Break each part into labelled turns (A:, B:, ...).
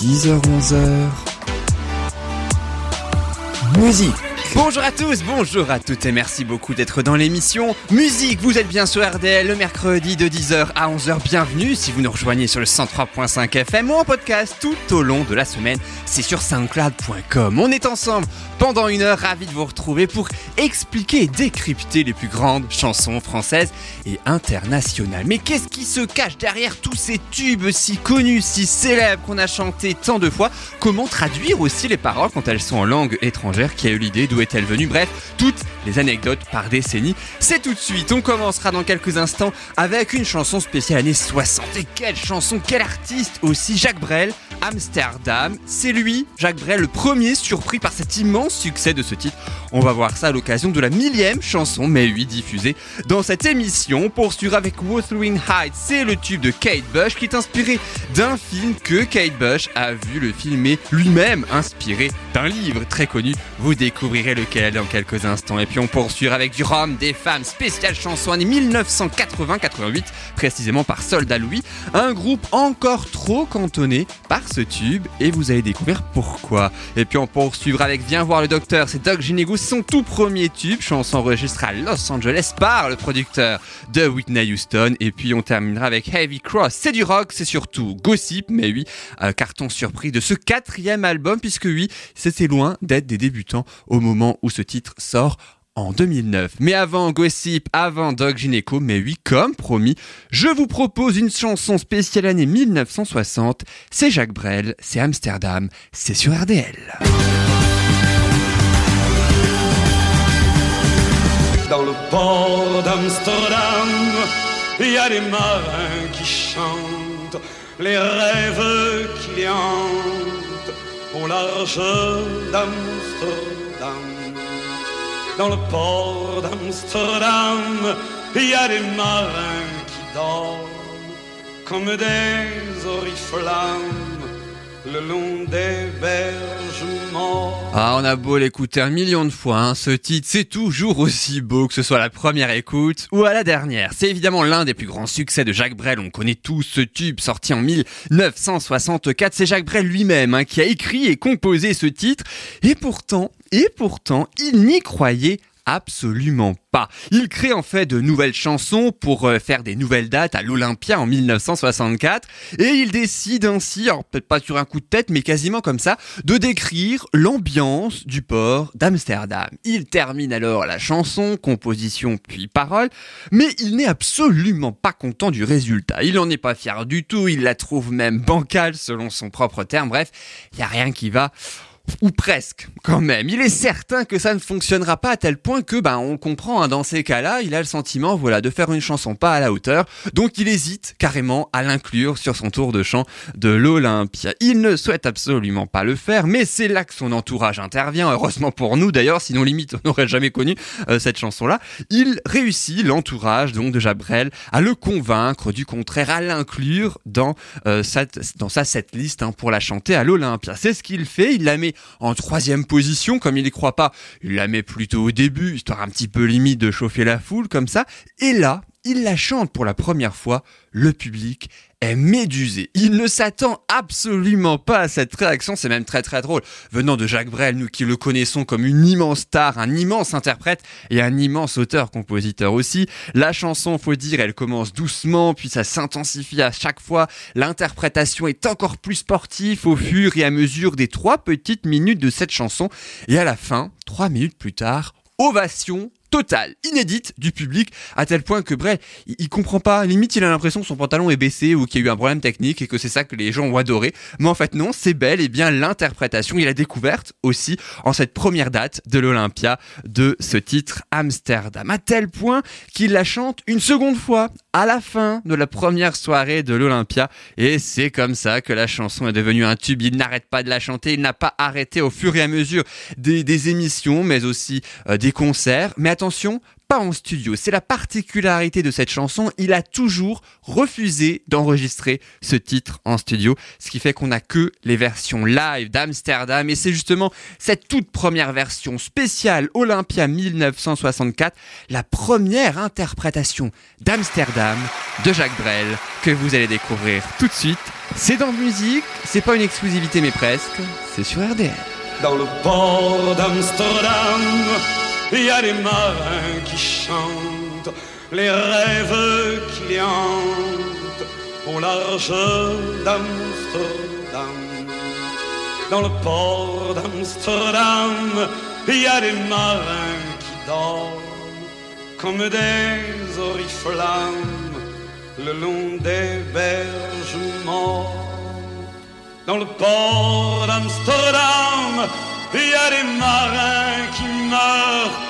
A: 10h-11h Musique
B: Bonjour à tous, bonjour à toutes et merci beaucoup d'être dans l'émission Musique. Vous êtes bien sur RDL le mercredi de 10h à 11h. Bienvenue si vous nous rejoignez sur le 103.5 FM ou en podcast tout au long de la semaine. C'est sur soundcloud.com. On est ensemble pendant une heure, ravi de vous retrouver pour expliquer et décrypter les plus grandes chansons françaises et internationales. Mais qu'est-ce qui se cache derrière tous ces tubes si connus, si célèbres qu'on a chantés tant de fois? Comment traduire aussi les paroles quand elles sont en langue étrangère Qui a eu l'idée Est-elle venue Bref, toutes les anecdotes par décennie. C'est tout de suite. On commencera dans quelques instants avec une chanson spéciale années 60. Et quelle chanson, quel artiste aussi Jacques Brel, Amsterdam. C'est lui, Jacques Brel, le premier surpris par cet immense succès de ce titre. On va voir ça à l'occasion de la millième chanson, mais oui, diffusée dans cette émission. On poursuivra avec Wuthering Heights. C'est le tube de Kate Bush qui est inspiré d'un film que Kate Bush a vu le filmer lui-même, inspiré d'un livre très connu. Vous découvrirez lequel dans quelques instants. Et puis on poursuivra avec du rhum, des femmes, spéciale chanson année 1980-88, précisément par Soldat Louis. Un groupe encore trop cantonné par ce tube et vous allez découvrir pourquoi. Et puis on poursuivra avec Viens voir le docteur, c'est Doc Ginego, c'est son tout premier tube, chanson enregistrée à Los Angeles par le producteur de Whitney Houston. Et puis on terminera avec Heavy Cross, c'est du rock, c'est surtout gossip, mais oui, euh, carton surpris de ce quatrième album, puisque oui, c'était loin d'être des débutants au moment où ce titre sort en 2009. Mais avant Gossip, avant Dog Gineco, mais oui, comme promis, je vous propose une chanson spéciale année 1960. C'est Jacques Brel, c'est Amsterdam, c'est sur RDL.
C: Dans le port d'Amsterdam, il y a des marins qui chantent les rêves qui les hantent au large d'Amsterdam. Dans le port d'Amsterdam, il y a des marins qui dorment comme des oriflammes le long des berges mortes.
B: Ah, on a beau l'écouter un million de fois, hein, ce titre, c'est toujours aussi beau que ce soit la première écoute ou à la dernière. C'est évidemment l'un des plus grands succès de Jacques Brel, on connaît tous ce tube sorti en 1964, c'est Jacques Brel lui-même hein, qui a écrit et composé ce titre, et pourtant, et pourtant, il n'y croyait absolument pas. Il crée en fait de nouvelles chansons pour euh, faire des nouvelles dates à l'Olympia en 1964 et il décide ainsi, peut-être pas sur un coup de tête mais quasiment comme ça, de décrire l'ambiance du port d'Amsterdam. Il termine alors la chanson, composition puis parole, mais il n'est absolument pas content du résultat. Il n'en est pas fier du tout, il la trouve même bancale selon son propre terme, bref, il n'y a rien qui va ou presque quand même. Il est certain que ça ne fonctionnera pas à tel point que ben on comprend hein, dans ces cas-là, il a le sentiment voilà de faire une chanson pas à la hauteur, donc il hésite carrément à l'inclure sur son tour de chant de l'Olympia. Il ne souhaite absolument pas le faire, mais c'est là que son entourage intervient. Heureusement pour nous d'ailleurs, sinon limite on n'aurait jamais connu euh, cette chanson-là. Il réussit l'entourage donc de Jabrel à le convaincre du contraire, à l'inclure dans euh, cette, dans sa setlist hein, pour la chanter à l'Olympia. C'est ce qu'il fait. Il la met en troisième position, comme il y croit pas. Il la met plutôt au début, histoire un petit peu limite de chauffer la foule comme ça. Et là, il la chante pour la première fois. Le public est médusé. Il ne s'attend absolument pas à cette réaction, c'est même très très drôle. Venant de Jacques Brel, nous qui le connaissons comme une immense star, un immense interprète et un immense auteur-compositeur aussi, la chanson, faut dire, elle commence doucement, puis ça s'intensifie à chaque fois. L'interprétation est encore plus sportive au fur et à mesure des trois petites minutes de cette chanson. Et à la fin, trois minutes plus tard, ovation totale, inédite du public, à tel point que Brel, il, comprend pas, limite il a l'impression que son pantalon est baissé ou qu'il y a eu un problème technique et que c'est ça que les gens ont adoré. Mais en fait non, c'est bel et bien l'interprétation et la découverte aussi en cette première date de l'Olympia de ce titre Amsterdam. À tel point qu'il la chante une seconde fois à la fin de la première soirée de l'Olympia et c'est comme ça que la chanson est devenue un tube. Il n'arrête pas de la chanter, il n'a pas arrêté au fur et à mesure des, émissions mais aussi euh, des concerts. Mais attention, pas en studio. C'est la particularité de cette chanson. Il a toujours refusé d'enregistrer ce titre en studio, ce qui fait qu'on n'a que les versions live d'Amsterdam. Et c'est justement cette toute première version spéciale Olympia 1964, la première interprétation d'Amsterdam de Jacques Brel que vous allez découvrir tout de suite. C'est dans musique, c'est pas une exclusivité mais presque, c'est sur RDL.
C: Dans le port d'Amsterdam, y a des marins qui chantent les rêves qui les hantent au large d'Amsterdam. Dans le port d'Amsterdam, il y a des marins qui dorment comme des oriflammes le long des berges. Dans le port d'Amsterdam, il y a des marins qui meurent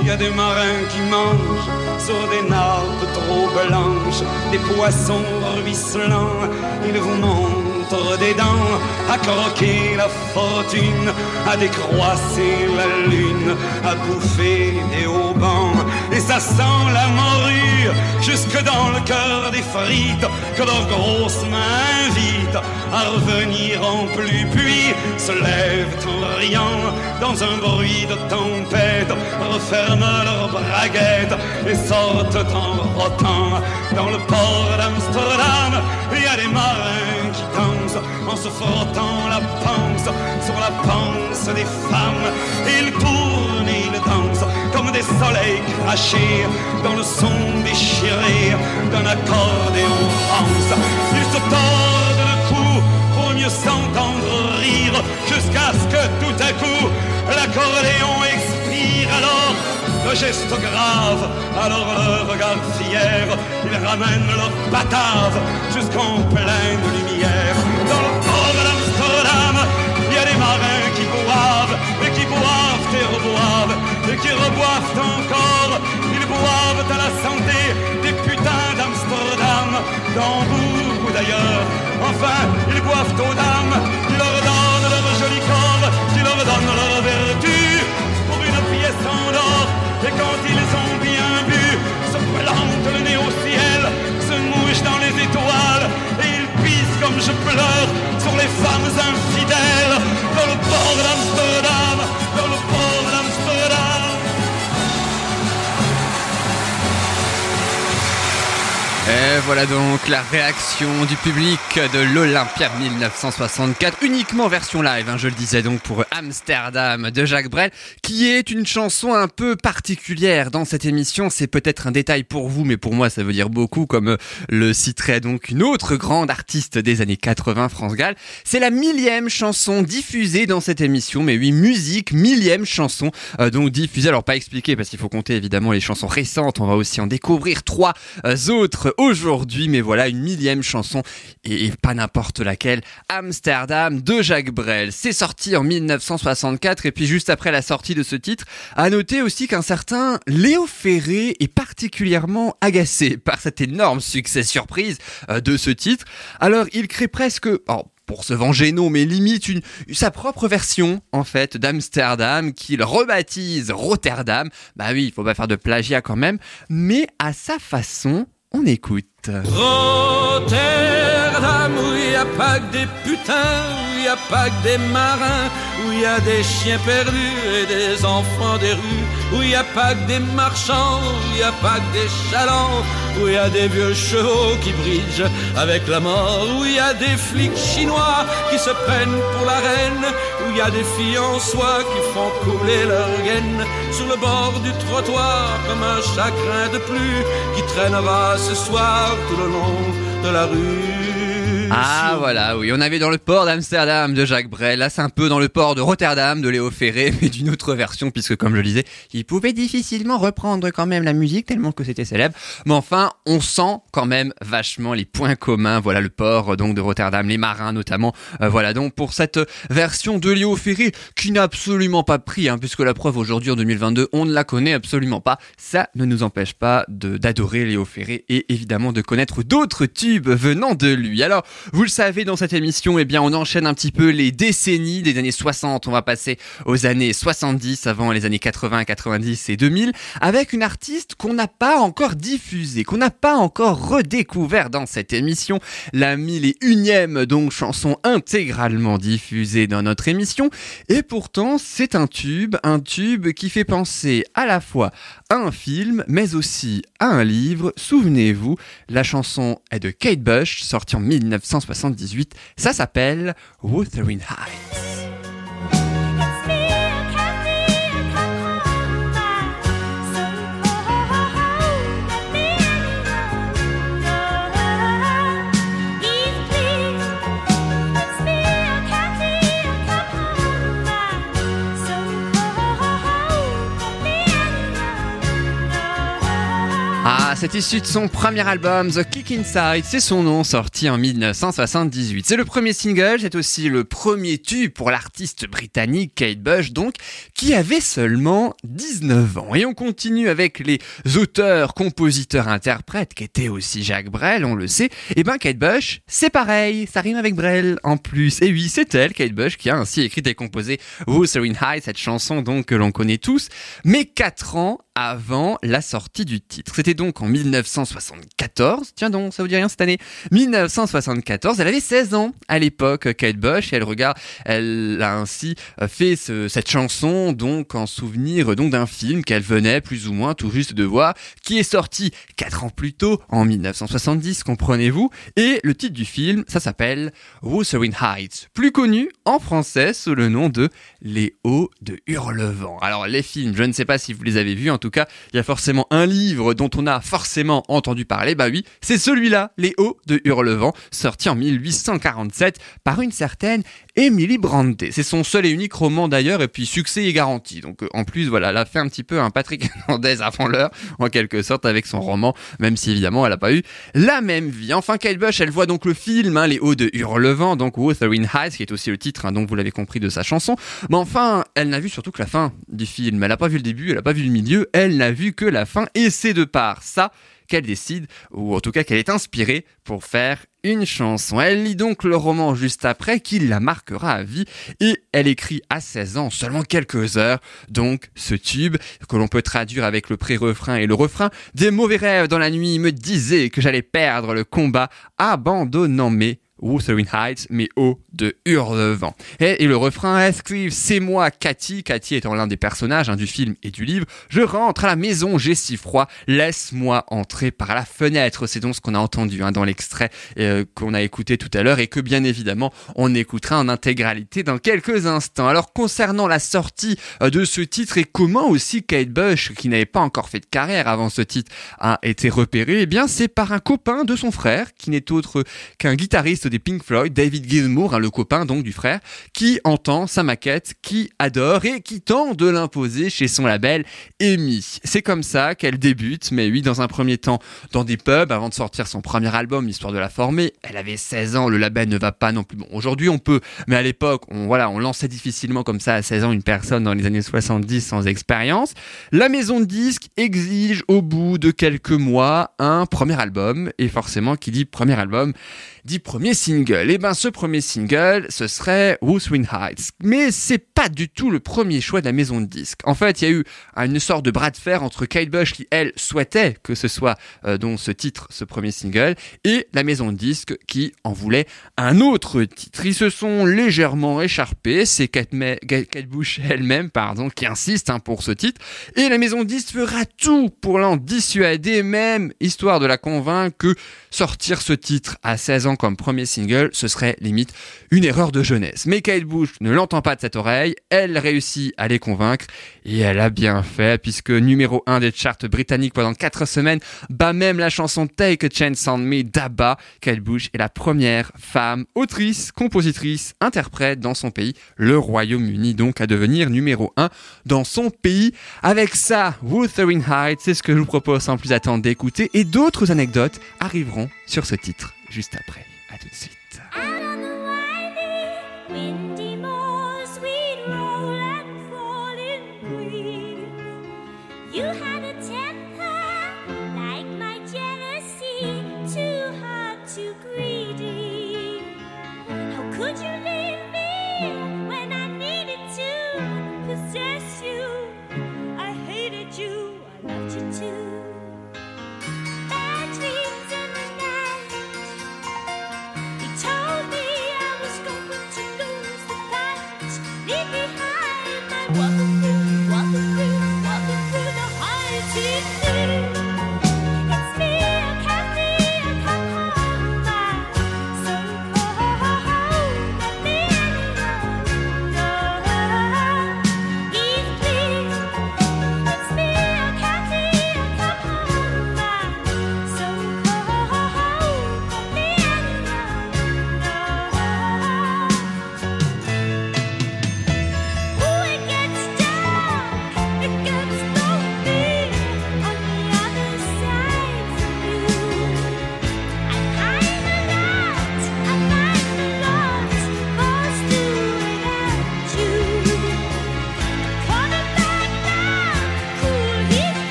C: il y a des marins qui mangent sur des nappes trop blanches, des poissons ruisselants. Ils vous montrent des dents à croquer la fortune, à décroisser la lune, à bouffer des haubans. Et ça sent la morue jusque dans le cœur des frites que leurs grosses mains invitent à revenir en plus. Puis se lèvent en riant dans un bruit de tempête, leurs braguettes et sortent en rotant dans le port d'Amsterdam. Il y a des marins qui dansent en se frottant la panse sur la panse des femmes. Ils tournent et ils dansent comme des soleils crachés dans le son déchiré d'un accordéon rance. Ils se tordent le cou pour mieux s'entendre rire jusqu'à ce que tout à coup l'accordéon geste grave, alors le regard fier, ils ramènent leur batave jusqu'en pleine lumière. Dans le port d'Amsterdam, il y a des marins qui boivent, et qui boivent et reboivent, et qui reboivent encore. Ils boivent à la santé des putains d'Amsterdam, d'Hambourg ou d'ailleurs. Enfin, ils boivent aux dames, qui leur donnent leur joli corps, qui leur donnent leur vertu pour une pièce en or. Et quand ils ont bien bu, se plantent le nez au ciel, se mouchent dans les étoiles, et ils pissent comme je pleure sur les femmes infidèles, dans le port d'Amsterdam, dans le port
B: Et voilà donc la réaction du public de l'Olympia 1964, uniquement version live, hein, je le disais donc pour Amsterdam de Jacques Brel, qui est une chanson un peu particulière dans cette émission. C'est peut-être un détail pour vous, mais pour moi ça veut dire beaucoup, comme le citerait donc une autre grande artiste des années 80, France Gall. C'est la millième chanson diffusée dans cette émission, mais oui, musique, millième chanson, euh, donc diffusée, alors pas expliquée parce qu'il faut compter évidemment les chansons récentes, on va aussi en découvrir trois euh, autres aujourd'hui, mais voilà, une millième chanson, et, pas n'importe laquelle, Amsterdam de Jacques Brel. C'est sorti en 1964, et puis juste après la sortie de ce titre, à noter aussi qu'un certain Léo Ferré est particulièrement agacé par cet énorme succès surprise euh, de ce titre. Alors il crée presque... oh, pour se venger, non, mais limite une, sa propre version, en fait, d'Amsterdam, qu'il rebaptise Rotterdam. Bah oui, il faut pas faire de plagiat quand même, mais à sa façon, on écoute.
D: Rotterdam, où il n'y a pas que des putains, où il n'y a pas que des marins, où il y a des chiens perdus et des enfants des rues, où il n'y a pas que des marchands, où il n'y a pas que des chalands, où il y a des vieux chevaux qui bridgent avec la mort, où il y a des flics chinois qui se prennent pour la reine, où il y a des filles en soie qui font couler leur gaine sur le bord du trottoir comme un chagrin de plus qui traînera ce soir tout le long de la rue.
B: Ah voilà, oui, on avait dans le port d'Amsterdam de Jacques Brel, là c'est un peu dans le port de Rotterdam de Léo Ferré, mais d'une autre version, puisque comme je le disais, il pouvait difficilement reprendre quand même la musique, tellement que c'était célèbre. Mais enfin, on sent quand même vachement les points communs, voilà le port donc de Rotterdam, les marins notamment, euh, voilà donc pour cette version de Léo Ferré, qui n'a absolument pas pris, hein, puisque la preuve aujourd'hui en 2022, on ne la connaît absolument pas, ça ne nous empêche pas d'adorer Léo Ferré et évidemment de connaître d'autres tubes venant de lui. Alors, vous le savez, dans cette émission, eh bien, on enchaîne un petit peu les décennies des années 60. On va passer aux années 70 avant les années 80, 90 et 2000 avec une artiste qu'on n'a pas encore diffusée, qu'on n'a pas encore redécouvert dans cette émission. La mille et unième, donc, chanson intégralement diffusée dans notre émission. Et pourtant, c'est un tube, un tube qui fait penser à la fois à un film, mais aussi à un livre. Souvenez-vous, la chanson est de Kate Bush, sortie en 1978. Ça s'appelle Wuthering Heights. C'est issu de son premier album, The Kick Inside, c'est son nom, sorti en 1978. C'est le premier single, c'est aussi le premier tube pour l'artiste britannique Kate Bush, donc, qui avait seulement 19 ans. Et on continue avec les auteurs, compositeurs, interprètes, qui étaient aussi Jacques Brel, on le sait. Et eh ben, Kate Bush, c'est pareil, ça rime avec Brel en plus. Et oui, c'est elle, Kate Bush, qui a ainsi écrit et composé Wuthering High, cette chanson donc que l'on connaît tous, mais 4 ans avant la sortie du titre. C'était donc en 1974. Tiens donc, ça vous dit rien cette année 1974. Elle avait 16 ans à l'époque, Kate Bush, et elle regarde, elle a ainsi euh, fait cette chanson donc en souvenir donc d'un film qu'elle venait plus ou moins tout juste de voir, qui est sorti 4 ans plus tôt, en 1970, comprenez-vous? Et le titre du film, ça s'appelle Wuthering Heights, plus connu en français sous le nom de Les Hauts de Hurlevent. Alors les films, je ne sais pas si vous les avez vus, en tout cas, il y a forcément un livre dont on a forcément entendu parler. Bah oui, c'est celui-là, Les Hauts de Hurlevent, sorti en 1847 par une certaine Emily Bronte. C'est son seul et unique roman d'ailleurs, et puis succès est garanti. Donc euh, en plus, voilà, elle a fait un petit peu un Patrick Hernandez avant l'heure, en quelque sorte, avec son roman, même si évidemment elle n'a pas eu la même vie. Enfin, Kate Bush, elle voit donc le film, hein, Les Hauts de Hurlevent, donc Wuthering Heights, qui est aussi le titre, hein, donc vous l'avez compris, de sa chanson. Mais enfin, elle n'a vu surtout que la fin du film. Elle n'a pas vu le début, elle n'a pas vu le milieu, elle n'a vu que la fin, et c'est de part ça qu'elle décide, ou en tout cas qu'elle est inspirée pour faire une chanson. Elle lit donc le roman juste après, qui la marquera à vie, et elle écrit à 16 ans, seulement quelques heures, donc ce tube, que l'on peut traduire avec le pré-refrain et le refrain, des mauvais rêves dans la nuit me disaient que j'allais perdre le combat, abandonnant mes Wuthering Heights, mais haut de Hurlevent. Et, le refrain escrive C'est moi, Cathy, Cathy étant l'un des personnages hein, du film et du livre. Je rentre à la maison, j'ai si froid, laisse-moi entrer par la fenêtre. C'est donc ce qu'on a entendu hein, dans l'extrait euh, qu'on a écouté tout à l'heure et que bien évidemment on écoutera en intégralité dans quelques instants. Alors concernant la sortie euh, de ce titre et comment aussi Kate Bush, qui n'avait pas encore fait de carrière avant ce titre, a été repéré, eh bien c'est par un copain de son frère, qui n'est autre qu'un guitariste des Pink Floyd, David Gilmour, hein, le copain donc du frère, qui entend sa maquette, qui adore et qui tente de l'imposer chez son label EMI. C'est comme ça qu'elle débute, mais oui, dans un premier temps, dans des pubs, avant de sortir son premier album, histoire de la former. Elle avait 16 ans, le label ne va pas non plus. Bon, aujourd'hui on peut, mais à l'époque, on, voilà, on lançait difficilement comme ça à 16 ans une personne dans les années 70 sans expérience. La maison de disques exige au bout de quelques mois un premier album, et forcément, qui dit premier album, premier single. Et eh ben ce premier single, ce serait Wuthering Heights. Mais c'est pas du tout le premier choix de la maison de disques. En fait, il y a eu une sorte de bras de fer entre Kate Bush qui elle souhaitait que ce soit euh, ce titre, ce premier single, et la maison de disques qui en voulait un autre titre. Ils se sont légèrement écharpés. C'est Kate, Kate, Bush elle-même, pardon, qui insiste hein, pour ce titre. Et la maison de disques fera tout pour l'en dissuader, même histoire de la convaincre que sortir ce titre à 16 ans comme premier single, ce serait limite une erreur de jeunesse. Mais Kate Bush ne l'entend pas de cette oreille, elle réussit à les convaincre et elle a bien fait puisque numéro 1 des charts britanniques pendant 4 semaines bat même la chanson Take a Chance on Me d'Abba. Kate Bush est la première femme autrice, compositrice, interprète dans son pays, le Royaume-Uni donc à devenir numéro 1 dans son pays. Avec ça, Wuthering Heights, c'est ce que je vous propose sans plus attendre d'écouter et d'autres anecdotes arriveront sur ce titre juste après. À tout de suite.
E: Out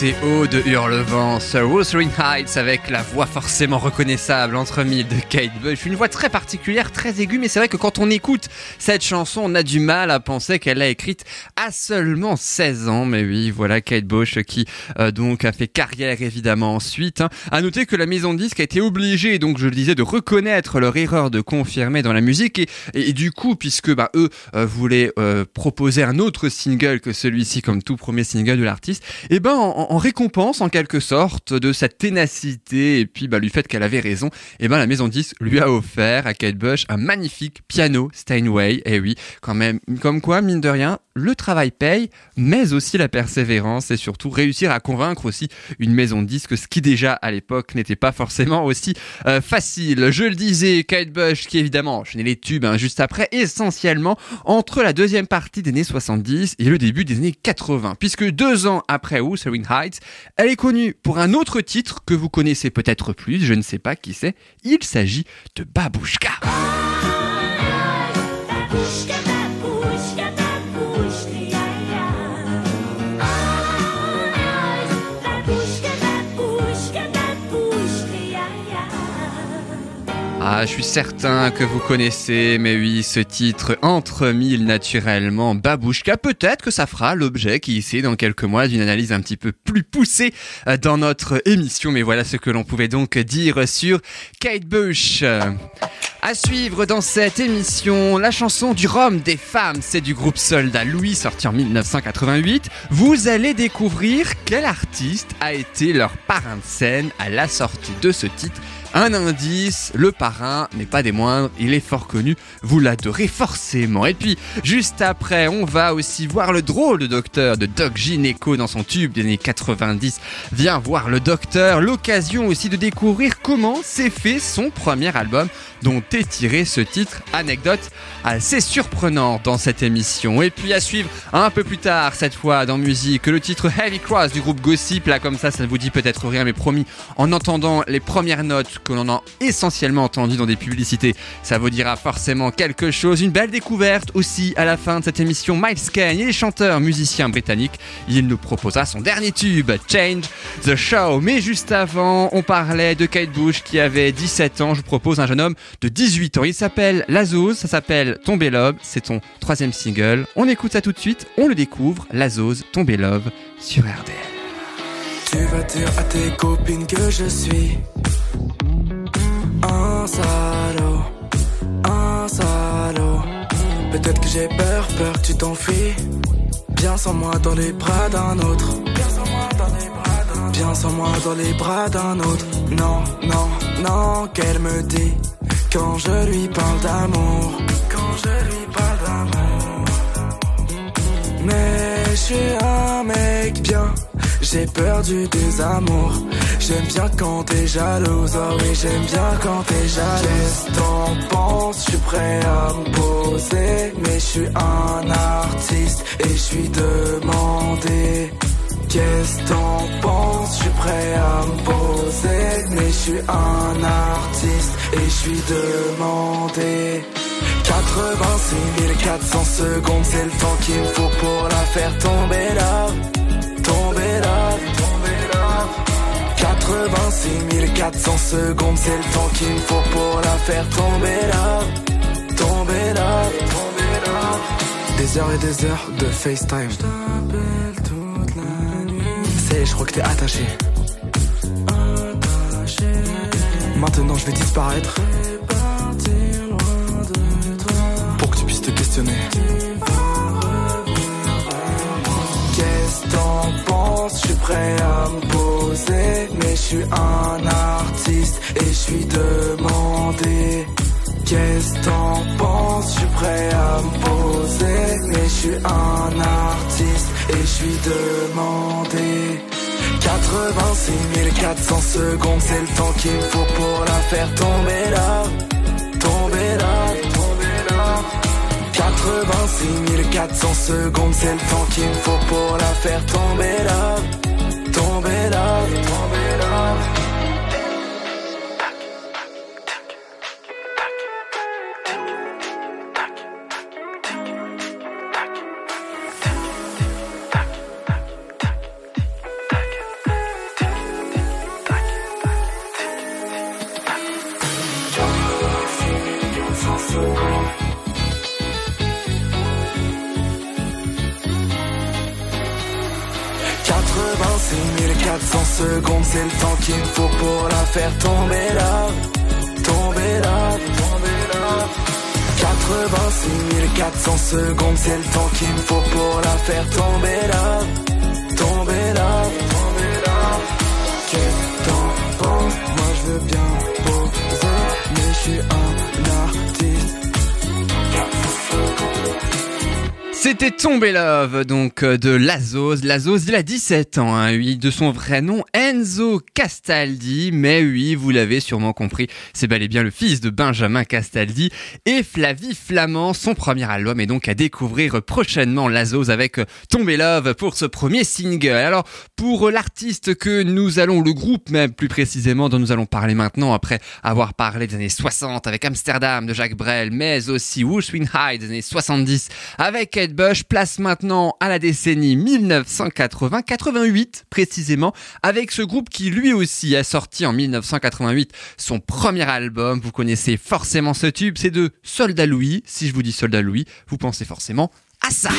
B: C'est haut de Hurlevent, Sir Wuthering Heights avec la voix forcément reconnaissable entre mille de Kate Bush. Une voix très particulière, très aiguë, mais c'est vrai que quand on écoute cette chanson, on a du mal à penser qu'elle l'a écrite à seulement 16 ans. Mais oui, voilà Kate Bush qui euh, donc a fait carrière évidemment ensuite. Hein. À noter que la maison de disque a été obligée, donc je le disais, de reconnaître leur erreur de confirmer dans la musique et, du coup, puisque bah, eux euh, voulaient euh, proposer un autre single que celui-ci comme tout premier single de l'artiste, et ben en, en récompense en quelque sorte de sa ténacité et puis bah, du fait qu'elle avait raison, et ben la maison de disque lui a offert à Kate Bush un magnifique piano Steinway. Et oui, quand même, comme quoi mine de rien, le travail paye, mais aussi la persévérance et surtout réussir à convaincre aussi une maison de disques, ce qui déjà à l'époque n'était pas forcément aussi euh, facile. Je le disais, Kate Bush qui évidemment enchaînait les tubes hein, juste après, essentiellement entre la deuxième partie des années 70 et le début des années 80, puisque deux ans après Wuthering Elle est connue pour un autre titre que vous connaissez peut-être plus, je ne sais pas qui c'est, il s'agit de.
E: Babushka, babushka,
B: Ah, je suis certain que vous connaissez, mais oui, ce titre entre mille naturellement, Babouchka. Peut-être que ça fera l'objet qui ici dans quelques mois d'une analyse un petit peu plus poussée euh, dans notre émission. Mais voilà ce que l'on pouvait donc dire sur Kate Bush. À suivre dans cette émission, la chanson du Rhum des femmes, c'est du groupe Soldat Louis sorti en 1988. Vous allez découvrir quel artiste a été leur parrain de scène à la sortie de ce titre. Un indice, le parrain n'est pas des moindres, il est fort connu, vous l'adorez forcément. Et puis, juste après, on va aussi voir le drôle de docteur de Doc Gineco dans son tube des années 90. Viens voir le docteur, l'occasion aussi de découvrir comment s'est fait son premier album dont est tiré ce titre, anecdote assez surprenante dans cette émission. Et puis à suivre un peu plus tard, cette fois dans musique, le titre Heavy Cross du groupe Gossip, là comme ça, ça ne vous dit peut-être rien, mais promis, en entendant les premières notes que l'on a essentiellement entendues dans des publicités, ça vous dira forcément quelque chose. Une belle découverte aussi à la fin de cette émission, Miles Kane, il est chanteur, musicien britannique, il nous proposera son dernier tube, Change the Show. Mais juste avant, on parlait de Kate Bush qui avait 17 ans, je vous propose un jeune homme de 18 ans. Il s'appelle Lazose, ça s'appelle Tomber Love, c'est ton troisième single. On écoute ça tout de suite, on le découvre, Lazose, Tomber Love sur RDL.
F: Tu vas dire à tes copines que je suis un salaud, un salaud. Peut-être que j'ai peur, peur que tu t'enfuis. Bien sans moi dans les bras d'un autre. Bien sans moi dans les bras d'un Bien sans moi dans les bras d'un autre. Non, non, non, qu'elle me dit quand je lui parle d'amour. Quand je lui parle d'amour. Mais je suis un mec bien. J'ai peur du désamour. J'aime bien quand t'es jalouse. Oh oui, j'aime bien quand t'es jalouse. T'en penses? Je suis prêt à me poser. Mais je suis un artiste et je suis demandé. Qu'est-ce que t'en penses? Je suis prêt à me poser. Mais je suis un artiste et je suis demandé. 86 400 secondes, c'est le temps qu'il me faut pour la faire tomber là. 86 400 secondes, c'est le temps qu'il me faut pour la faire tomber là. Tomber là, tomber là. Des heures et des heures de FaceTime. Je toute la nuit. C'est, je crois que t'es attaché. Attaché. Maintenant, je vais disparaître. Pour que tu puisses te questionner. Je suis prêt à me poser, mais je suis un artiste et je suis demandé. Qu'est-ce que t'en penses? Je suis prêt à me poser, mais je suis un artiste et je suis demandé. 86 400 secondes, c'est le temps qu'il me faut pour la faire tomber là. 86 400 secondes, c'est le temps qu'il me faut pour la faire tomber là. Tomber là, tomber là.
B: C'était Tombé Love, donc euh, de Lazos. Lazos, il a 17 ans, hein, oui, de son vrai nom Enzo Castaldi, mais oui, vous l'avez sûrement compris, c'est bel et bien le fils de Benjamin Castaldi et Flavie Flamand. Son premier album est donc à découvrir prochainement Lazos avec euh, Tombé Love pour ce premier single. Alors, pour l'artiste que nous allons, le groupe même plus précisément dont nous allons parler maintenant après avoir parlé des années 60 avec Amsterdam de Jacques Brel, mais aussi Swing High des années 70 avec Bush, place maintenant à la décennie 1980-88 précisément, avec ce groupe qui lui aussi a sorti en 1988 son premier album. Vous connaissez forcément ce tube, c'est de Soldat Louis. Si je vous dis Soldat Louis, vous pensez forcément à ça.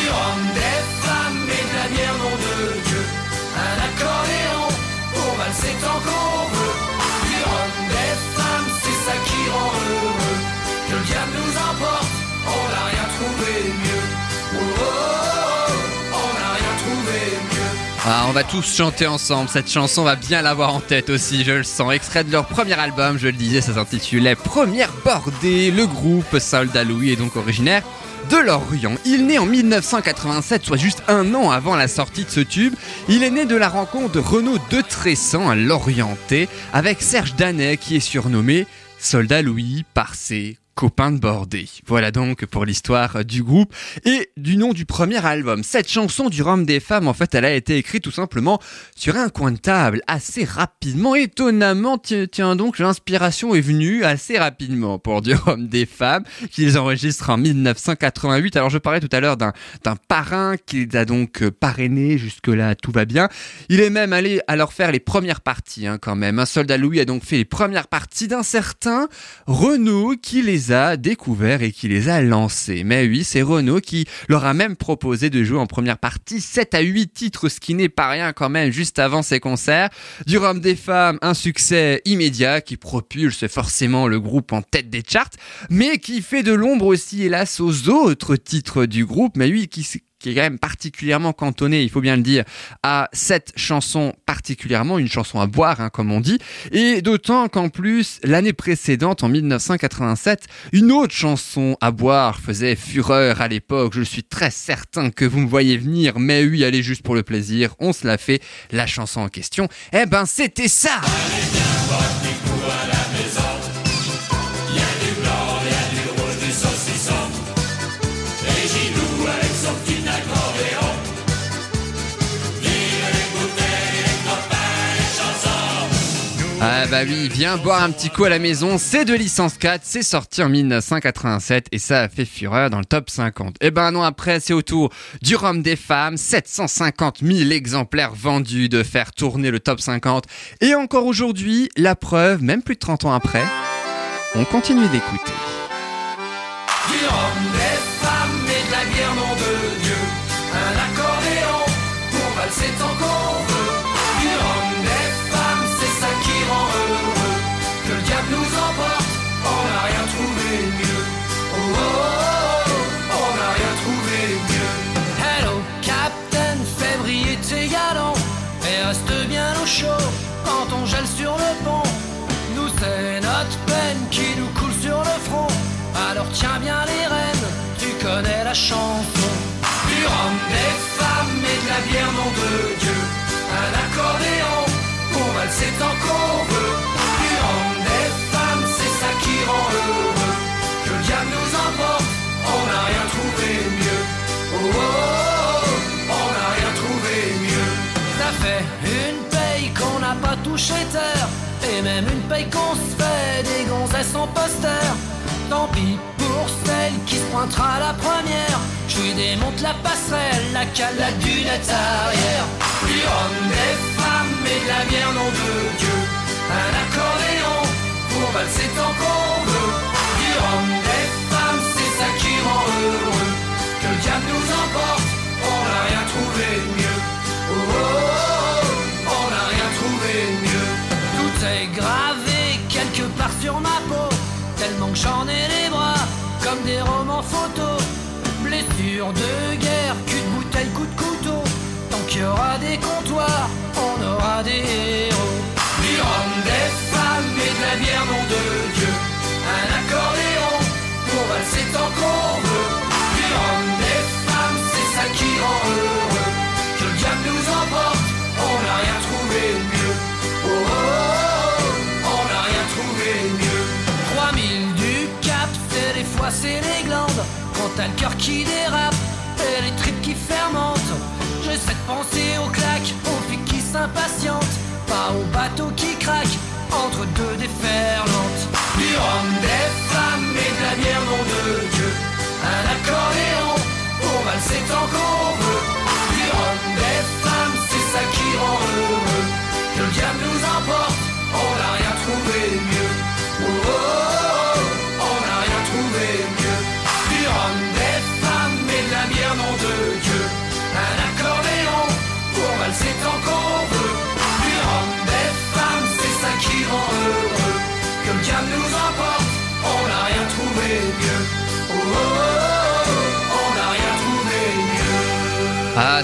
B: Ah, on va tous chanter ensemble. Cette chanson va bien l'avoir en tête aussi, je le sens. Extrait de leur premier album, je le disais, ça s'intitulait Première bordée. Le groupe Soldat Louis est donc originaire de Lorient. Il naît en 1987, soit juste un an avant la sortie de ce tube. Il est né de la rencontre de Renaud de Tressan, un Lorientais, avec Serge Danet, qui est surnommé Soldat Louis par ses copains de bordée. Voilà donc pour l'histoire du groupe et du nom du premier album. Cette chanson du Rhum des femmes, en fait, elle a été écrite tout simplement sur un coin de table, assez rapidement, étonnamment. Tiens, donc, l'inspiration est venue assez rapidement pour du Rhum des femmes, qu'ils enregistrent en 1988. Alors, je parlais tout à l'heure d'un parrain qui a donc euh, parrainés, jusque-là, tout va bien. Il est même allé leur faire les premières parties, hein, quand même. Un soldat Louis a donc fait les premières parties d'un certain Renault qui les a découverts et qui les a lancés. Mais oui, c'est Renault qui leur a même proposé de jouer en première partie 7 à 8 titres, ce qui n'est pas rien quand même, juste avant ses concerts. Du Rhum des femmes, un succès immédiat qui propulse forcément le groupe en tête des charts, mais qui fait de l'ombre aussi, hélas, aux autres titres du groupe. Mais oui, qui, qui est quand même particulièrement cantonné, il faut bien le dire, à cette chanson particulièrement, une chanson à boire, hein, comme on dit, et d'autant qu'en plus, l'année précédente, en 1987, une autre chanson à boire faisait fureur à l'époque, je suis très certain que vous me voyez venir, mais oui, allez juste pour le plaisir, on se la fait, la chanson en question, eh ben c'était ça Ah bah oui, viens boire un petit coup à la maison, c'est de licence 4, c'est sorti en 1987 et ça a fait fureur dans le top 50. Et ben non, après c'est au tour du Rhum des femmes, 750 000 exemplaires vendus de faire tourner le top 50. Et encore aujourd'hui, la preuve, même plus de 30 ans après, on continue d'écouter.
G: Tiens bien les rênes, tu connais la chanson. Du rhum, des femmes et de la bière, nom de Dieu. Un accordéon pour valser tant qu'on veut. Du rhum, des femmes, c'est ça qui rend heureux. Que le diable nous emporte, on n'a rien trouvé mieux. Oh, oh, oh, on n'a rien trouvé mieux. Ça fait une paye qu'on n'a pas touché terre. Et même une paye qu'on se fait des gonzesses en poster. Tant pis pointera la première. Je lui démonte la passerelle, la cale, la dunette arrière. Du rhum, des femmes et de la bière, nom de Dieu. Un accordéon pour valser tant qu'on veut. Du rhum, des femmes, c'est ça qui rend heureux. Que le diable nous emporte, on n'a rien trouvé mieux. Oh, oh, oh, on n'a rien trouvé mieux. Tout est gravé quelque part sur ma peau. Tellement que j'en ai les bras comme des romans photos. Blessure de guerre, cul de bouteille, coup de couteau. Tant qu'il y aura des comptoirs, on aura des héros. Du des femmes et de la bière, nom de Dieu. Un accordéon pour valser tant qu'on veut. Du des femmes, c'est ça qui rend heureux. Que le diable nous emporte, on n'a rien trouvé c'est les glandes. Quand t'as le cœur qui dérape et les tripes qui fermentent. J'essaie de penser aux claques, aux filles qui s'impatientent. Pas aux bateaux qui craquent entre deux déferlantes. Du rhum, des femmes et de la bière, Dieu.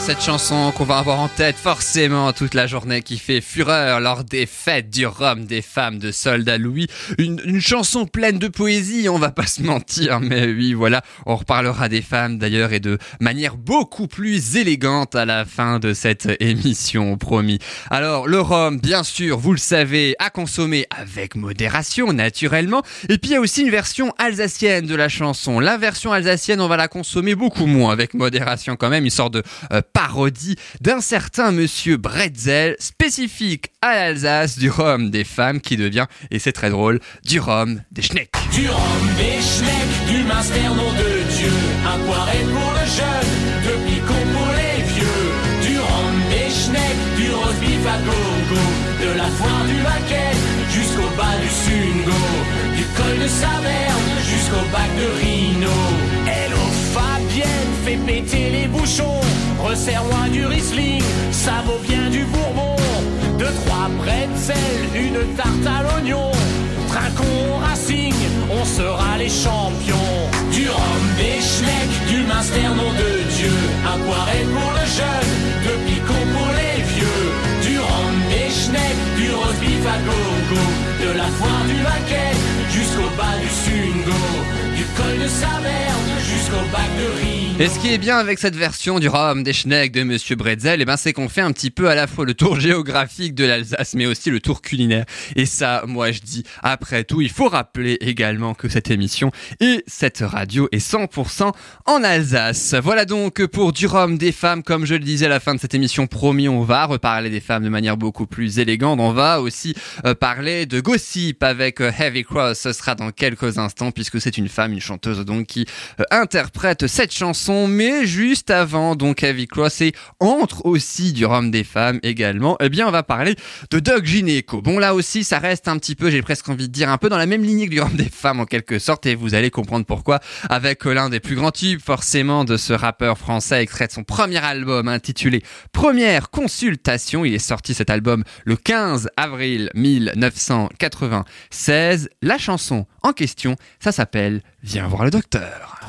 B: Cette chanson qu'on va avoir en tête forcément toute la journée qui fait fureur lors des fêtes du Rhum des femmes de Soldat Louis. Une, une chanson pleine de poésie, on va pas se mentir, mais oui, voilà, on reparlera des femmes d'ailleurs et de manière beaucoup plus élégante à la fin de cette émission, promis. Alors, le rhum, bien sûr, vous le savez, à consommer avec modération, naturellement. Et puis, il y a aussi une version alsacienne de la chanson. La version alsacienne, on va la consommer beaucoup moins avec modération quand même, une sorte de euh, parodie d'un certain monsieur Bretzel, spécifique à l'Alsace du rhum des femmes qui devient, et c'est très drôle, du rhum des schnecks.
H: Du rhum, des schnecks, du master, nom de Dieu. Un poiré pour le jeune, deux picots pour les vieux. Du rhum, des schnecks, du roast beef à gogo. De la foire du vaquet jusqu'au bas du sungo. Du col de Saverne jusqu'au bac de Rhino. Hello Fabienne, fais péter les bouchons. Resserre-moi du Riesling, ça vaut bien du Bourbon. Deux, trois pretzels, une tarte à l'oignon. Trinquons Racing, on sera les champions. Du rhum, des schnecks, du master, nom de Dieu. Un poiré pour le jeune, deux picots pour les vieux. Du rhum, des schnecks, du roast beef à gogo. De la foire du vaquet jusqu'au bas du sungo. Du col de Saverne jusqu'au bac de Rhino.
B: Et ce qui est bien avec cette version du rhum des schnecks de Monsieur Bretzel, eh ben, c'est qu'on fait un petit peu à la fois le tour géographique de l'Alsace, mais aussi le tour culinaire. Et ça, moi, je dis, après tout, il faut rappeler également que cette émission et cette radio est 100% en Alsace. Voilà donc pour du rhum des femmes, comme je le disais à la fin de cette émission, promis, on va reparler des femmes de manière beaucoup plus élégante. On va aussi euh, parler de gossip avec euh, Heavy Cross. Ce sera dans quelques instants, puisque c'est une femme, une chanteuse donc, qui euh, interprète cette chanson mais juste avant, donc Heavy Cross et entre aussi du rhum des femmes également, eh bien on va parler de Doc Gineco. Bon là aussi ça reste un petit peu, j'ai presque envie de dire, un peu dans la même lignée que du rhum des femmes en quelque sorte et vous allez comprendre pourquoi avec l'un des plus grands tubes forcément de ce rappeur français extrait de son premier album intitulé Première Consultation. Il est sorti cet album le 15 avril 1996. La chanson en question, ça s'appelle Viens voir le docteur.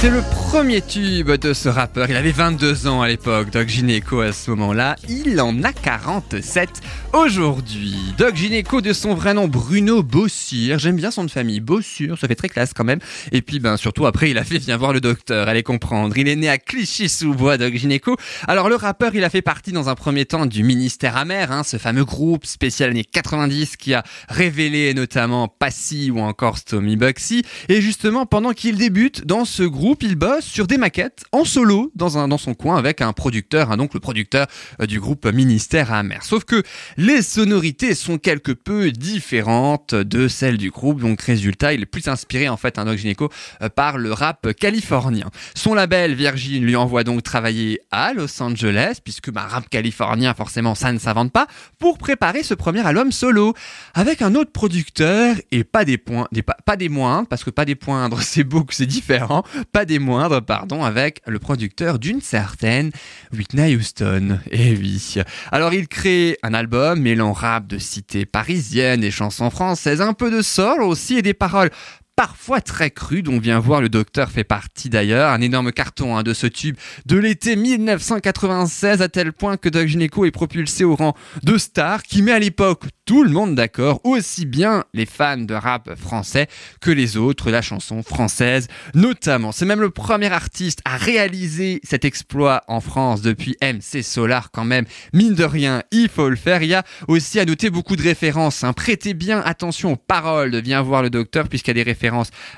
B: C'est le premier tube de ce rappeur. Il avait 22 ans à l'époque, Doc Gineco à ce moment-là. Il en a 47 aujourd'hui. Doc Gineco de son vrai nom Bruno Bossure. J'aime bien son de famille, Bossure, ça fait très classe quand même. Et puis ben surtout après il a fait Viens voir le docteur, allez comprendre. Il est né à Clichy-sous-Bois, Doc Gineco. Alors le rappeur il a fait partie dans un premier temps du Ministère Amer, hein, ce fameux groupe spécial années 90 qui a révélé notamment Passy ou encore Stomy Bugsy. Et justement pendant qu'il débute dans ce groupe, il bosse sur des maquettes en solo dans, un, dans son coin avec un producteur, hein, donc le producteur euh, du groupe Ministère Amer. Sauf que les sonorités sont quelque peu différentes de celles du groupe, donc résultat, il est plus inspiré en fait, un Gineco, euh, par le rap californien. Son label Virgin lui envoie donc travailler à Los Angeles, puisque bah, rap californien forcément ça ne s'invente pas, pour préparer ce premier album solo avec un autre producteur et pas des points, des, pas, pas des moindres, parce que pas des poindres c'est beaucoup, c'est différent, pas des moindres, pardon, avec le producteur d'une certaine Whitney Houston. Eh oui. Alors il crée un album mêlant rap de cité parisienne et chansons françaises, un peu de soul aussi et des paroles parfois très cru, dont vient voir le docteur fait partie d'ailleurs, un énorme carton hein, de ce tube de l'été 1996 à tel point que Doc Gineco est propulsé au rang de star qui met à l'époque tout le monde d'accord, aussi bien les fans de rap français que les autres, la chanson française notamment. C'est même le premier artiste à réaliser cet exploit en France depuis MC Solar quand même. Mine de rien, il faut le faire. Il y a aussi à noter beaucoup de références. hein. Prêtez bien attention aux paroles de Viens voir le docteur puisqu'il y a des références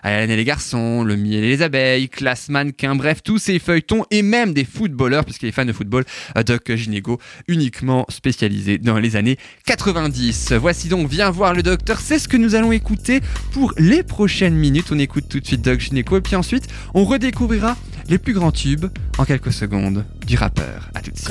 B: à et les garçons, le miel et les abeilles, classe mannequin, bref, tous ces feuilletons et même des footballeurs puisqu'il est fan de football, Doc Ginego uniquement spécialisé dans les années 90. Voici donc Viens voir le docteur, c'est ce que nous allons écouter pour les prochaines minutes. On écoute tout de suite Doc Gineco et puis ensuite on redécouvrira les plus grands tubes en quelques secondes du rappeur. À tout de suite.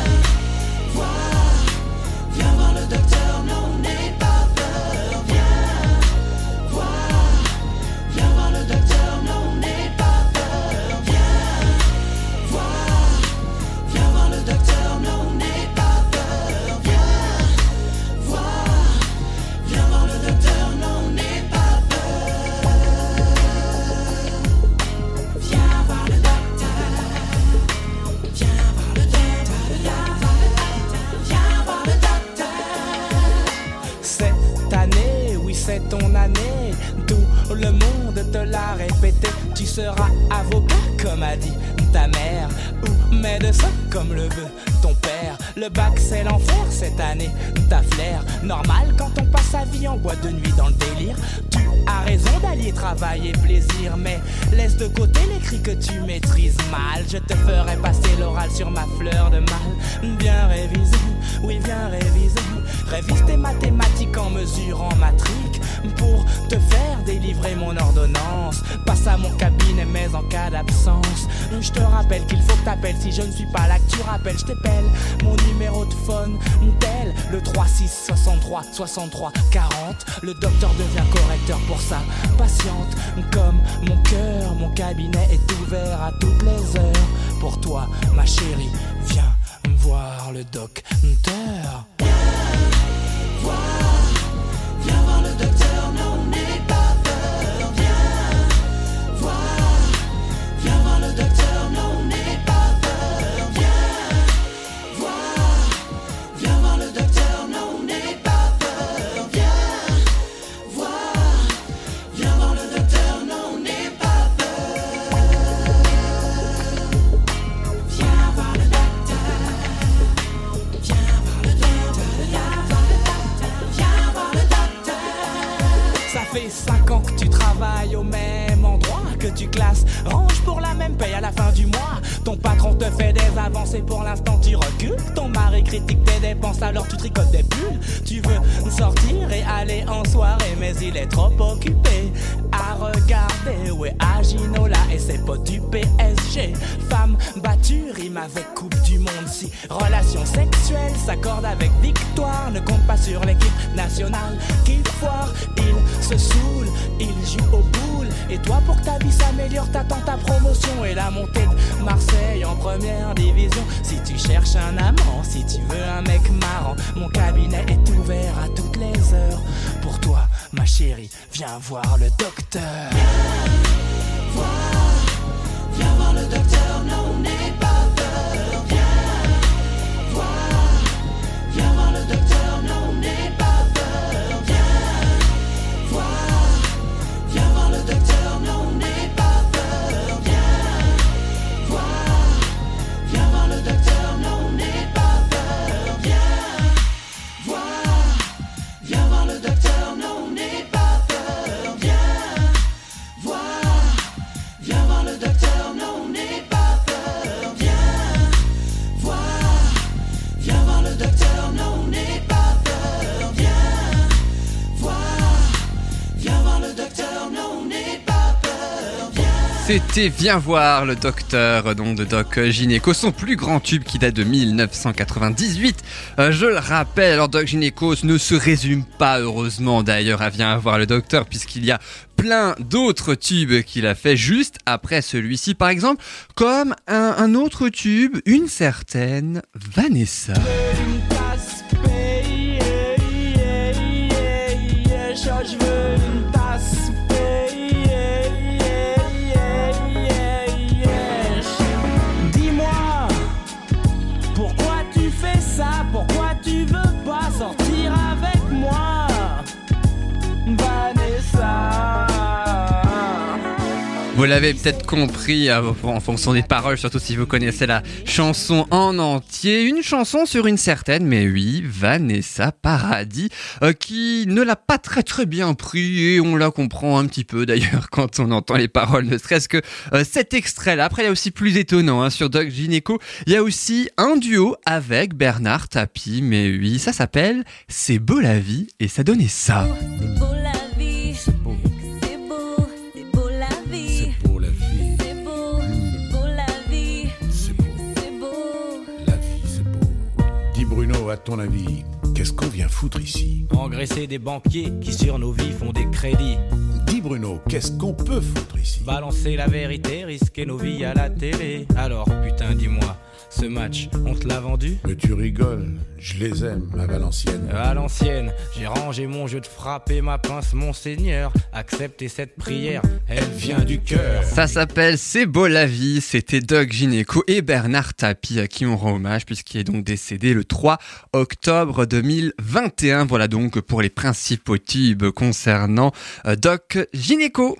I: Voir le c'est ton année. Tout le monde te l'a répété. Tu seras avocat, comme a dit ta mère, ou médecin, comme le veut ton père. Le bac, c'est l'enfer cette année. Ta flair, normal quand on passe sa vie en boîte de nuit dans le délire. Tu as raison d'allier travail et plaisir, mais laisse de côté les cris que tu maîtrises mal. Je te ferai passer l'oral sur ma fleur de mal. Bien révisé, oui, bien révisé. Révise tes mathématiques en mesurant ma trique pour te faire délivrer mon ordonnance. Passe à mon cabinet, mais en cas d'absence, je te rappelle qu'il faut que t'appelles si je ne suis pas là, que tu rappelles, je t'appelle mon numéro de phone, tel le 36 63 63 40. Le docteur devient correcteur pour sa patiente. Comme mon cœur, mon cabinet est ouvert à toutes les heures. Pour toi, ma chérie, viens voir le docteur. Viens au même endroit, que tu classes, pour la même paye à la fin du mois. Ton patron te fait des avancées, pour l'instant tu recules. Ton mari critique tes dépenses, alors tu tricotes des pulls. Tu veux sortir et aller en soirée, mais il est trop occupé à regarder. Ouais, Aginola et ses potes du PSG. Femme battue, rime avec Coupe du Monde. Si relation sexuelle s'accorde avec victoire, ne compte pas sur l'équipe nationale qu'il foire. Il se saoule, il joue au boule. Et toi, pour que ta vie s'améliore, t'attends ta promotion et la montée de Marseille en première division. Si tu cherches un amant, si tu veux un mec marrant, mon cabinet est ouvert à toutes les heures. Pour toi, ma chérie, viens voir le docteur. Viens voir le docteur
B: donc de Doc Gynéco, son plus grand tube qui date de 1998. Euh, je le rappelle, alors Doc Gynéco ne se résume pas heureusement d'ailleurs à Viens voir le docteur puisqu'il y a plein d'autres tubes qu'il a fait juste après celui-ci par exemple, comme un autre tube, une certaine
I: Vanessa.
B: Vous l'avez peut-être compris euh, en fonction des paroles, surtout si vous connaissez la chanson en entier. Une chanson sur une certaine, mais oui, Vanessa Paradis, euh, qui ne l'a pas très très bien pris et on la comprend un petit peu d'ailleurs quand on entend les paroles, ne serait-ce que euh, cet extrait-là. Après, il y a aussi plus étonnant hein, sur Doc Gynéco, il y a aussi un duo avec Bernard Tapie, mais oui, ça s'appelle C'est beau la vie et ça donnait ça.
E: C'est
J: à ton avis, qu'est-ce qu'on vient foutre ici
K: Engraisser des banquiers qui sur nos vies font des crédits.
J: Dis Bruno, qu'est-ce qu'on peut foutre ici
K: Balancer la vérité, risquer nos vies à la télé. Alors putain dis-moi, ce match, on te l'a vendu
J: Mais tu rigoles, je les aime, à Valenciennes.
K: À l'ancienne, j'ai rangé mon jeu de frapper ma pince, mon seigneur. Acceptez cette prière, elle vient du cœur.
B: Ça s'appelle C'est beau la vie, c'était Doug Gineco et Bernard Tapie à qui on rend hommage puisqu'il est donc décédé le 3 octobre 2021. Voilà donc pour les principaux tubes concernant euh, Doc Gineco.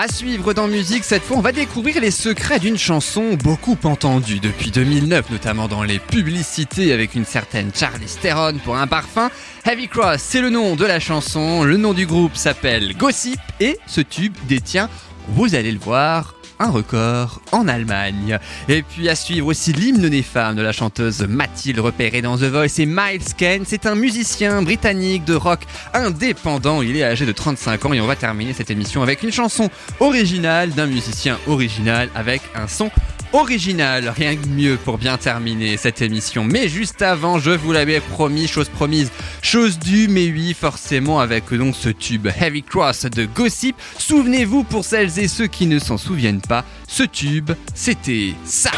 B: À suivre dans musique, cette fois, on va découvrir les secrets d'une chanson beaucoup entendue depuis 2009, notamment dans les publicités avec une certaine Charlize Theron pour un parfum. Heavy Cross, c'est le nom de la chanson. Le nom du groupe s'appelle Gossip et ce tube détient, vous allez le voir, un record en Allemagne. Et puis à suivre aussi l'hymne des femmes de la chanteuse Mathilde repérée dans The Voice et Miles Kane. C'est un musicien britannique de rock indépendant. Il est âgé de 35 ans et on va terminer cette émission avec une chanson originale d'un musicien original avec un son original. Rien de mieux pour bien terminer cette émission. Mais juste avant, je vous l'avais promis, chose promise, chose due, mais oui, forcément avec donc ce tube Heavy Cross de Gossip. Souvenez-vous pour celles et ceux qui ne s'en souviennent pas, ce tube, c'était ça.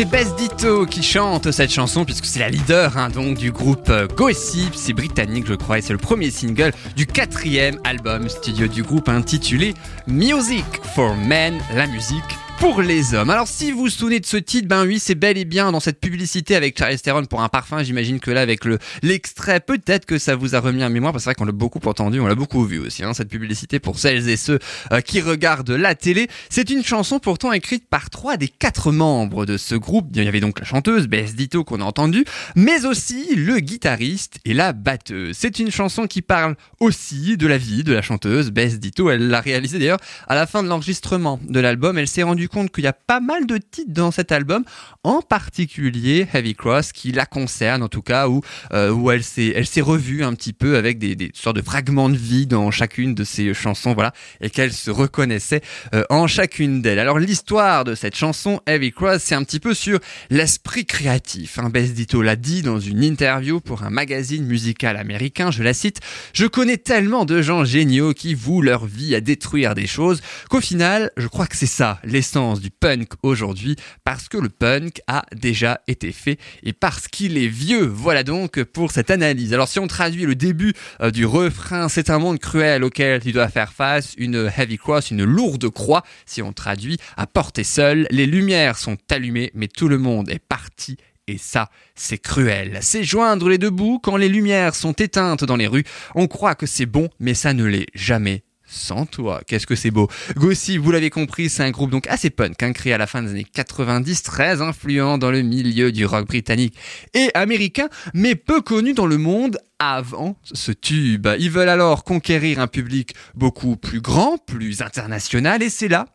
B: C'est Bess Ditto qui chante cette chanson puisque c'est la leader hein, donc du groupe euh, Gossip, c'est britannique je crois et c'est le premier single du quatrième album studio du groupe intitulé Music for Men, la musique pour les hommes. Alors si vous vous souvenez de ce titre, ben oui c'est bel et bien dans cette publicité avec Charlize Theron pour un parfum, j'imagine que là avec le l'extrait peut-être que ça vous a remis en mémoire parce que c'est vrai qu'on l'a beaucoup entendu, on l'a beaucoup vu aussi hein, cette publicité pour celles et ceux euh, qui regardent la télé. C'est une chanson pourtant écrite par trois des quatre membres de ce groupe. Il y avait donc la chanteuse Bess Ditto qu'on a entendue, mais aussi le guitariste et la batteuse. C'est une chanson qui parle aussi de la vie de la chanteuse Bess Ditto. Elle l'a réalisée d'ailleurs à la fin de l'enregistrement de l'album. Elle s'est rendue compte qu'il y a pas mal de titres dans cet album, en particulier Heavy Cross, qui la concerne en tout cas, où, euh, où elle s'est revue un petit peu avec des, des sortes de fragments de vie dans chacune de ses chansons, voilà, et qu'elle se reconnaissait euh, en chacune d'elles. Alors l'histoire de cette chanson Heavy Cross, c'est un petit peu sur l'esprit créatif. Hein. Bess Ditto l'a dit dans une interview pour un magazine musical américain, je la cite, je connais tellement de gens géniaux qui vouent leur vie à détruire des choses qu'au final, je crois que c'est ça l'essence du punk aujourd'hui parce que le punk a déjà été fait et parce qu'il est vieux. Voilà donc pour cette analyse. Alors si on traduit le début euh, du refrain, c'est un monde cruel auquel tu dois faire face, une heavy cross, une lourde croix, si on traduit, à porter seul, les lumières sont allumées mais tout le monde est parti et ça, c'est cruel. C'est joindre les deux bouts quand les lumières sont éteintes dans les rues. On croit que c'est bon, mais ça ne l'est jamais.
E: Sans toi. Qu'est-ce que c'est beau. Gossi, vous l'avez compris, c'est un groupe donc assez punk, hein, créé à la fin des années 90, très influent dans le milieu du rock britannique et américain, mais peu connu dans le monde avant ce tube. Ils veulent alors conquérir un public beaucoup plus grand, plus international, et c'est là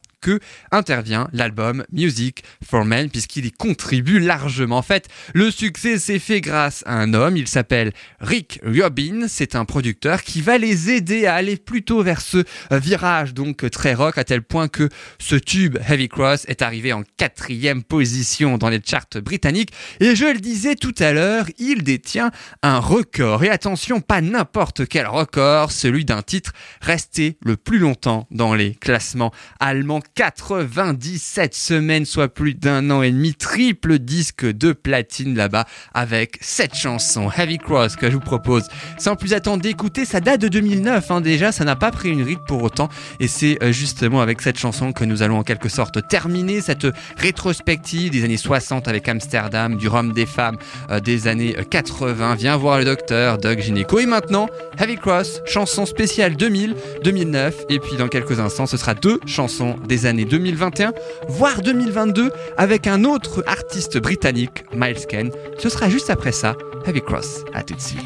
E: intervient l'album Music for Men puisqu'il y contribue largement. En fait, le succès s'est fait grâce à un homme, il s'appelle Rick Rubin, c'est un producteur qui va les aider à aller plutôt vers ce virage donc très rock à tel point que ce tube Heavy Cross est arrivé en quatrième position dans les charts britanniques. Et je le disais tout à l'heure, il détient un record. Et attention pas n'importe quel record, celui d'un titre resté le plus longtemps dans les classements allemands 97 semaines, soit plus d'un an et demi, triple disque de platine là-bas avec cette chanson Heavy Cross que je vous propose. Sans plus attendre d'écouter, ça date de 2009 hein, déjà, ça n'a pas pris une ride pour autant et c'est euh, justement avec cette chanson que nous allons en quelque sorte terminer cette rétrospective des années 60 avec Amsterdam, du rhum des femmes euh, des années 80. Viens voir le docteur Doug Gineco et maintenant Heavy Cross, chanson spéciale 2000, 2009 et puis dans quelques instants ce sera deux chansons des années 2021, voire 2022, avec un autre artiste britannique, Miles Kane. Ce sera juste après ça, Heavy Cross. À tout de suite.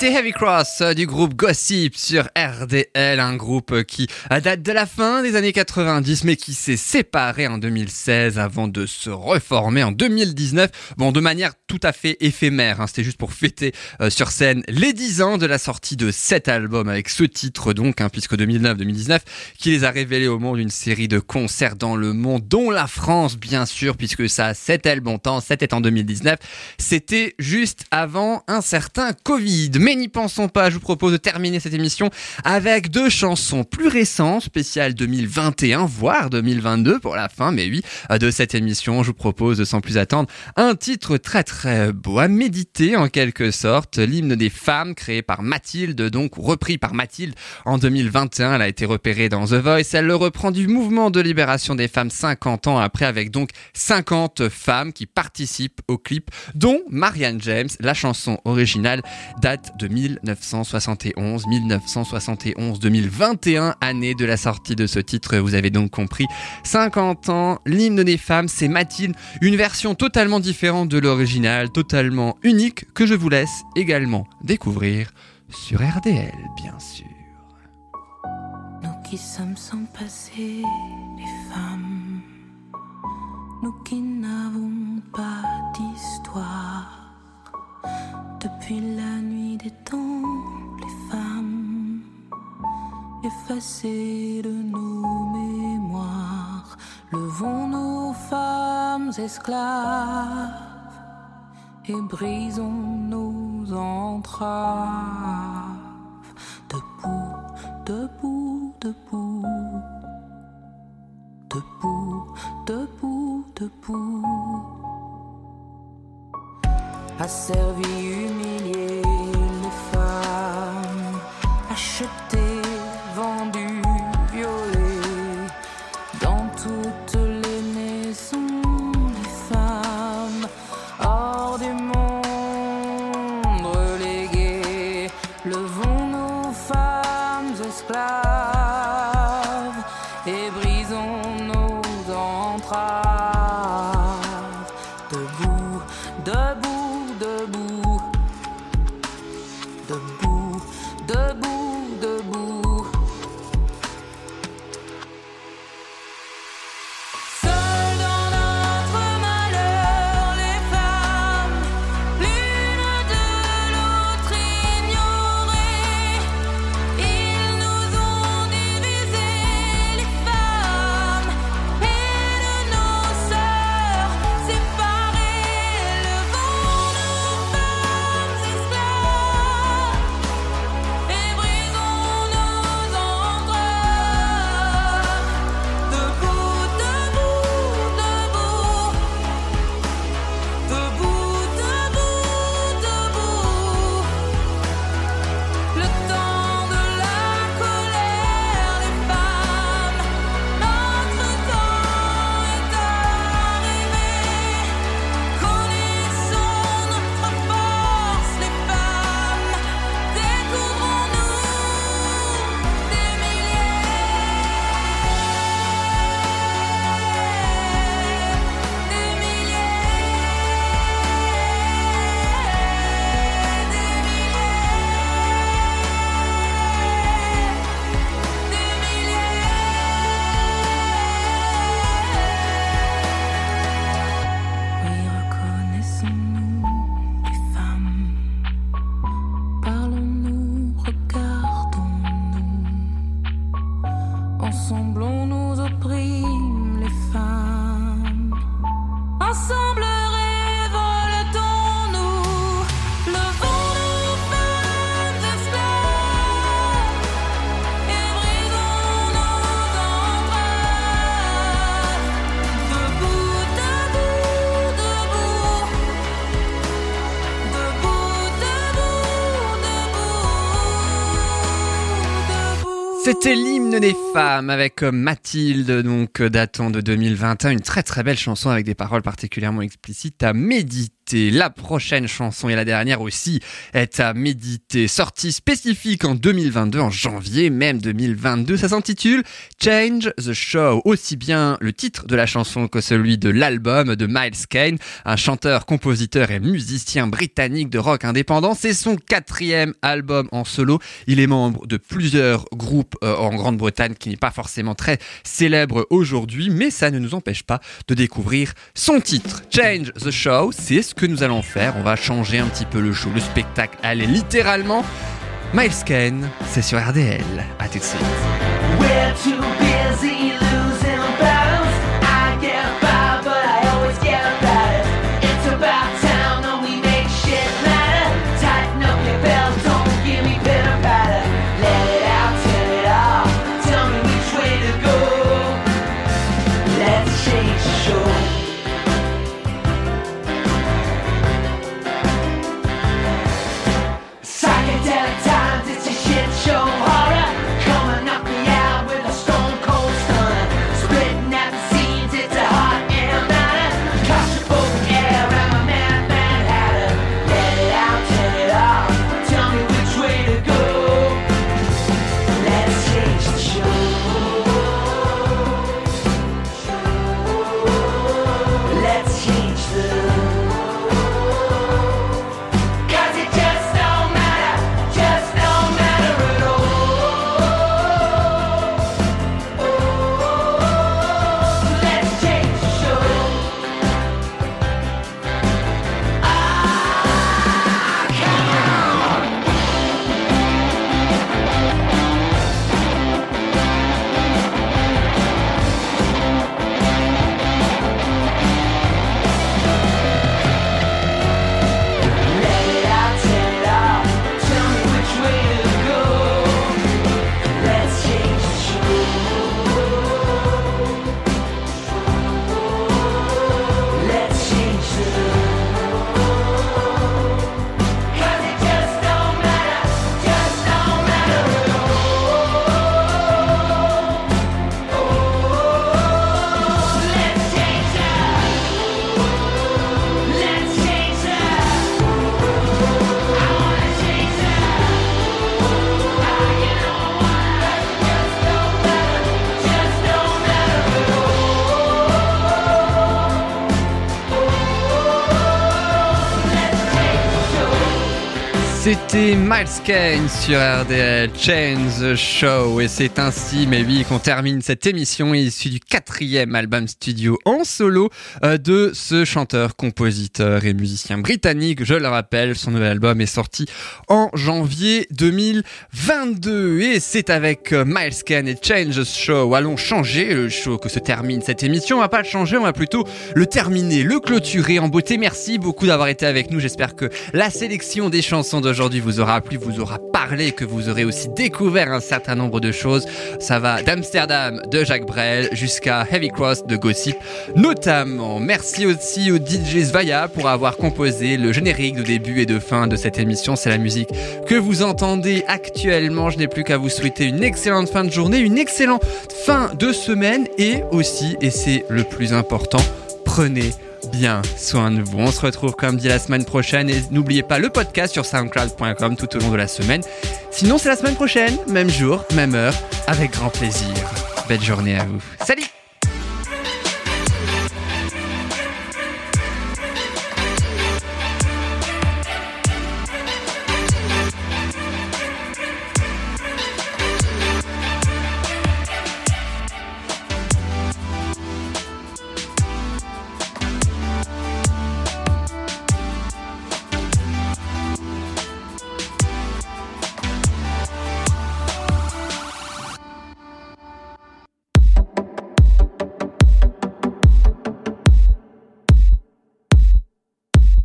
B: C'était Heavy Cross euh, du groupe Gossip sur RDL, un groupe euh, qui euh, date de la fin des années 90 mais qui s'est séparé en 2016 avant de se reformer en 2019. Bon, de manière tout à fait éphémère, hein, c'était juste pour fêter sur scène les 10 ans de la sortie de cet album avec ce titre donc, hein, puisque 2009-2019, qui les a révélés au monde une série de concerts dans le monde, dont la France bien sûr, puisque ça c'était le bon temps, c'était en 2019, c'était juste avant un certain Covid. Mais n'y pensons pas, je vous propose de terminer cette émission avec deux chansons plus récentes, spéciales 2021, voire 2022 pour la fin, mais oui, de cette émission, je vous propose sans plus attendre un titre très très beau à méditer en quelque sorte, l'hymne des femmes créé par Mathilde, donc repris par Mathilde en 2021, elle a été repérée dans The Voice, elle le reprend du mouvement de libération des femmes 50 ans après avec donc 50 femmes qui participent au clip, dont Marianne James, la chanson originale date de 1971, 1971-2021, année de la sortie de ce titre, vous avez donc compris. 50 ans, l'hymne des femmes, c'est Mathilde, une version totalement différente de l'original, totalement unique, que je vous laisse également découvrir sur RDL, bien sûr.
G: Nous qui sommes sans passé, les femmes, nous qui n'avons pas d'histoire. Depuis la nuit des temps, les femmes, effacées de nos mémoires, levons nos femmes esclaves et brisons nos entraves. Debout, debout, debout, debout, debout, debout asservi, humilié
B: C'était l'hymne des femmes avec euh, Mathilde, donc euh, datant de 2021, une très très belle chanson avec des paroles particulièrement explicites à méditer. La prochaine chanson et la dernière aussi est à méditer. Sortie spécifique en 2022, en janvier même 2022. Ça s'intitule Change the Show. Aussi bien le titre de la chanson que celui de l'album de Miles Kane, un chanteur, compositeur et musicien britannique de rock indépendant. C'est son quatrième album en solo. Il est membre de plusieurs groupes euh, en Grande-Bretagne qui n'est pas forcément très célèbre aujourd'hui, mais ça ne nous empêche pas de découvrir son titre. Change the Show, c'est ce que nous allons faire. On va changer un petit peu le show, le spectacle. Allez, littéralement. Miles Kane, c'est sur RDL. À tout de suite. C'était Miles Kane sur RDL, Change the Show. Et c'est ainsi, mais oui, qu'on termine cette émission issue du quatrième album studio en solo euh, de ce chanteur, compositeur et musicien britannique. Je le rappelle, son nouvel album est sorti en janvier 2022. Et c'est avec euh, Miles Kane et Change the Show. Allons changer le show que se termine cette émission. On va pas le changer, on va plutôt le terminer, le clôturer en beauté. Merci beaucoup d'avoir été avec nous. J'espère que la sélection des chansons d'aujourd'hui vous aura plu, vous aura parlé, que vous aurez aussi découvert un certain nombre de choses. Ça va d'Amsterdam de Jacques Brel jusqu'à Heavy Cross de Gossip notamment. Merci aussi au DJ Svaya pour avoir composé le générique de début et de fin de cette émission. C'est la musique que vous entendez actuellement. Je n'ai plus qu'à vous souhaiter une excellente fin de journée, une excellente fin de semaine et aussi, et c'est le plus important, prenez bien soin de vous. On se retrouve comme dit la semaine prochaine et n'oubliez pas le podcast sur soundcloud.com tout au long de la semaine. Sinon c'est la semaine prochaine, même jour, même heure, avec grand plaisir. Belle journée à vous. Salut